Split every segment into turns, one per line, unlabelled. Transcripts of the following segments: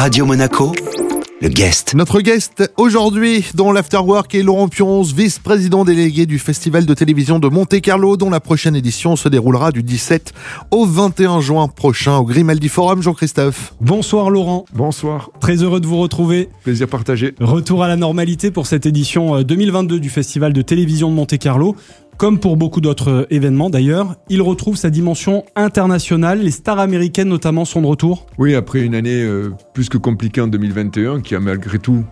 Radio Monaco, le guest.
Notre guest aujourd'hui dans l'Afterwork est Laurent Pionce, vice-président délégué du Festival de télévision de Monte-Carlo, dont la prochaine édition se déroulera du 17 au 21 juin prochain au Grimaldi Forum. Jean-Christophe.
Bonsoir Laurent.
Bonsoir.
Très heureux de vous retrouver.
Plaisir partagé.
Retour à la normalité pour cette édition 2022 du Festival de télévision de Monte-Carlo. Comme pour beaucoup d'autres événements d'ailleurs, il retrouve sa dimension internationale. Les stars américaines notamment sont de retour.
Oui, après une année euh, plus que compliquée en 2021, qui a malgré tout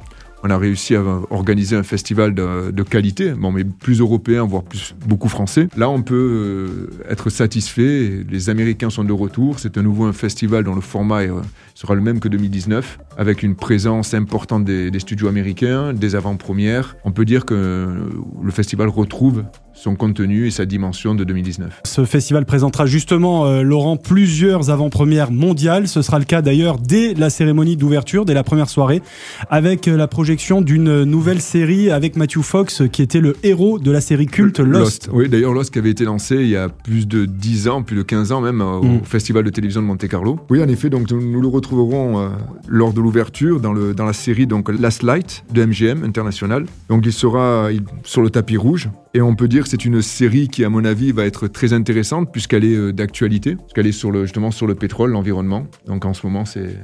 on a réussi à organiser un festival de, qualité, bon, mais plus européen, voire plus beaucoup français. Là, on peut euh, être satisfait. Les Américains sont de retour. C'est à nouveau un festival dont le format euh, sera le même que 2019, avec une présence importante des studios américains, des avant-premières. On peut dire que le festival retrouve son contenu et sa dimension de 2019.
Ce festival présentera justement, euh, Laurent, plusieurs avant-premières mondiales. Ce sera le cas d'ailleurs dès la cérémonie d'ouverture, dès la première soirée, avec euh, la projection d'une nouvelle série avec Matthew Fox, qui était le héros de la série culte Lost.
Oui, d'ailleurs Lost qui avait été lancé il y a plus de 10 ans, plus de 15 ans même, au mm. Festival de télévision de Monte-Carlo. Oui, en effet, donc nous le retrouverons euh, lors de l'ouverture dans, le, dans la série donc Last Light de MGM International. Donc il sera sur le tapis rouge et on peut dire que c'est une série qui, à mon avis, va être très intéressante puisqu'elle est euh, d'actualité, puisqu'elle est sur le, justement sur le pétrole, l'environnement. Donc en ce moment, c'est,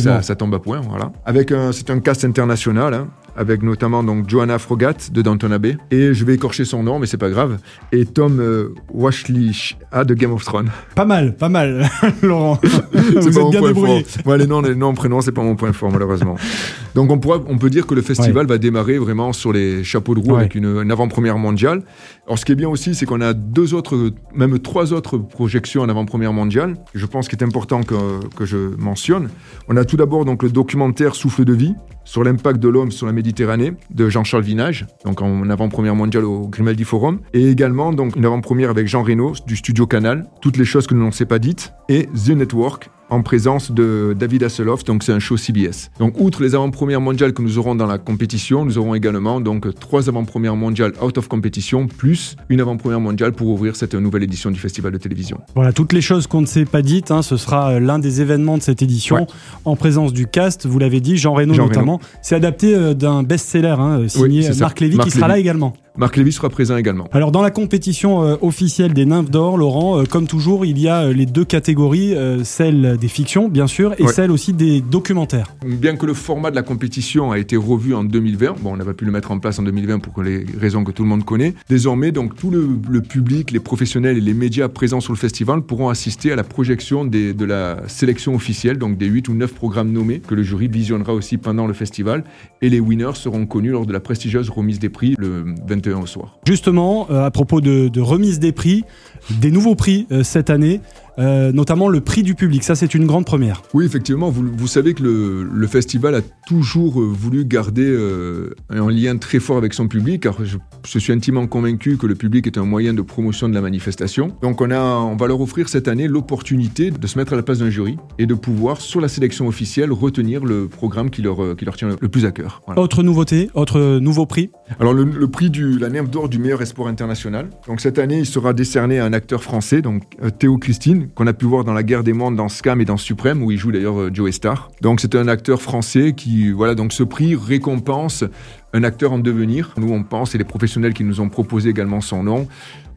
ça, ça, tombe à point, voilà. Avec un, c'est un cast international. Hein avec notamment donc Joanna Frogat de Downton Abbey et je vais écorcher son nom mais c'est pas grave et Tom euh, Washley de Game of Thrones.
Pas mal, pas mal, Laurent. Vous êtes bien débrouillé.
Ouais, les noms, les noms, prénoms, c'est pas mon point fort malheureusement. donc on pourra, on peut dire que le festival va démarrer vraiment sur les chapeaux de roue avec une, avant-première mondiale. Alors ce qui est bien aussi, c'est qu'on a deux autres, même trois autres projections en avant-première mondiale. Je pense qu'il est important que, que je mentionne. On a tout d'abord donc le documentaire Souffle de vie sur l'impact de l'homme sur la Méditerranée de Jean-Charles Vinage, donc en avant-première mondiale au Grimaldi Forum, et également donc une avant-première avec Jean Reno du studio Canal, toutes les choses que nous n'en sait pas dites, et The Network, en présence de David Hasselhoff, donc c'est un show CBS. Donc outre les avant-premières mondiales que nous aurons dans la compétition, nous aurons également donc trois avant-premières mondiales out of competition plus une avant-première mondiale pour ouvrir cette nouvelle édition du festival de télévision.
Voilà, toutes les choses qu'on ne s'est pas dites, hein, ce sera euh, l'un des événements de cette édition en présence du cast, vous l'avez dit, Jean Reno notamment. C'est adapté euh, d'un best-seller hein, signé Marc Lévy qui sera là également.
Marc Lévy sera présent également.
Alors dans la compétition euh, officielle des Nymphes d'Or, Laurent, euh, comme toujours, il y a euh, les deux catégories, celle des fictions bien sûr et celle aussi des documentaires.
Bien que le format de la compétition a été revu en 2020, bon on n'a pas pu le mettre en place en 2020 pour les raisons que tout le monde connaît, désormais donc tout le, public, les professionnels et les médias présents sur le festival pourront assister à la projection des, de la sélection officielle, donc des 8 ou 9 programmes nommés que le jury visionnera aussi pendant le festival et les winners seront connus lors de la prestigieuse remise des prix le 20 au soir.
Justement, euh, à propos de, remise des prix, des nouveaux prix euh, cette année, euh, notamment le prix du public. Ça, c'est une grande première.
Oui, effectivement. Vous, savez que le, festival a toujours euh, voulu garder euh, un lien très fort avec son public, car je, suis intimement convaincu que le public est un moyen de promotion de la manifestation. Donc, on, a, on va leur offrir cette année l'opportunité de se mettre à la place d'un jury et de pouvoir, sur la sélection officielle, retenir le programme qui leur, qui leur tient le plus à cœur.
Autre nouveauté, autre nouveau prix
Alors, le, prix du la Nerf d'or du meilleur espoir international. Donc, cette année, il sera décerné à un acteur français, donc Théo Christine qu'on a pu voir dans La Guerre des Mondes, dans Scam et dans Suprême, où il joue d'ailleurs euh, Joe Star. Donc c'est un acteur français qui, voilà, donc ce prix récompense un acteur en devenir. Nous, on pense, et les professionnels qui nous ont proposé également son nom,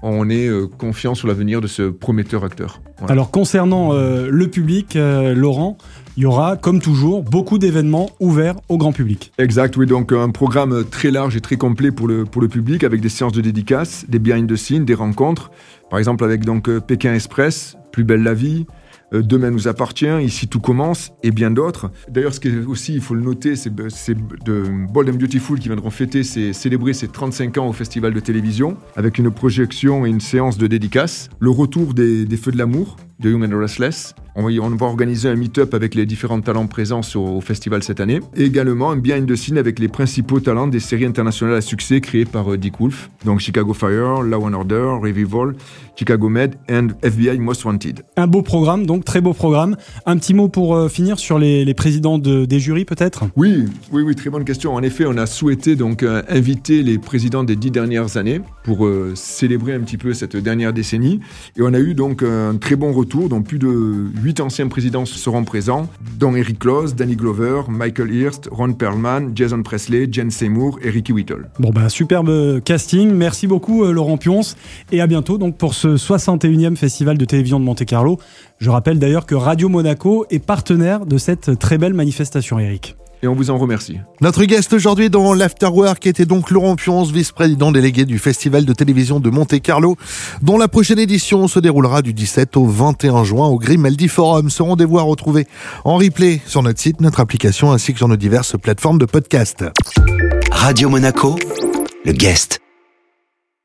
on est euh, confiant sur l'avenir de ce prometteur acteur.
Alors concernant euh, le public, Laurent, il y aura, comme toujours, beaucoup d'événements ouverts au grand public.
Exact, oui, donc un programme très large et très complet pour le, pour le public, avec des séances de dédicaces, des behind the scenes, des rencontres, par exemple avec donc Pékin Express, plus belle la vie, euh, Demain nous appartient, Ici tout commence, et bien d'autres. D'ailleurs, ce qui est aussi, il faut le noter, c'est de Bold and Beautiful qui viendront fêter, célébrer ses 35 ans au Festival de télévision, avec une projection et une séance de dédicace. Le retour des Feux de l'amour, de Human Restless. On va, on va organiser un meet-up avec les différents talents présents au, festival cette année. Et également un behind the scene avec les principaux talents des séries internationales à succès créées par euh, Dick Wolf. Donc Chicago Fire, Law and Order, Revival, Chicago Med et FBI Most Wanted.
Un beau programme donc très beau programme. Un petit mot pour euh, finir sur les, les présidents de, des jurys peut-être?
Oui, oui, oui, très bonne question. En effet, on a souhaité donc euh, inviter les présidents des dix dernières années pour célébrer un petit peu cette dernière décennie. Et on a eu donc un très bon retour, dont plus de huit anciens présidents seront présents, dont Eric Close, Danny Glover, Michael Hirst, Ron Perlman, Jason Presley, Jen Seymour et Ricky Whittle.
Bon bah superbe casting. Merci beaucoup Laurent Pionce et à bientôt donc pour ce 61e festival de télévision de Monte-Carlo. Je rappelle d'ailleurs que Radio Monaco est partenaire de cette très belle manifestation, Eric.
Et on vous en remercie.
Notre guest aujourd'hui dans l'Afterwork était donc Laurent Pionce, vice-président délégué du Festival de télévision de Monte-Carlo, dont la prochaine édition se déroulera du 17 au 21 juin au Grimaldi Forum. Ce rendez-vous à retrouver en replay sur notre site, notre application ainsi que sur nos diverses plateformes de podcast.
Radio Monaco, le guest.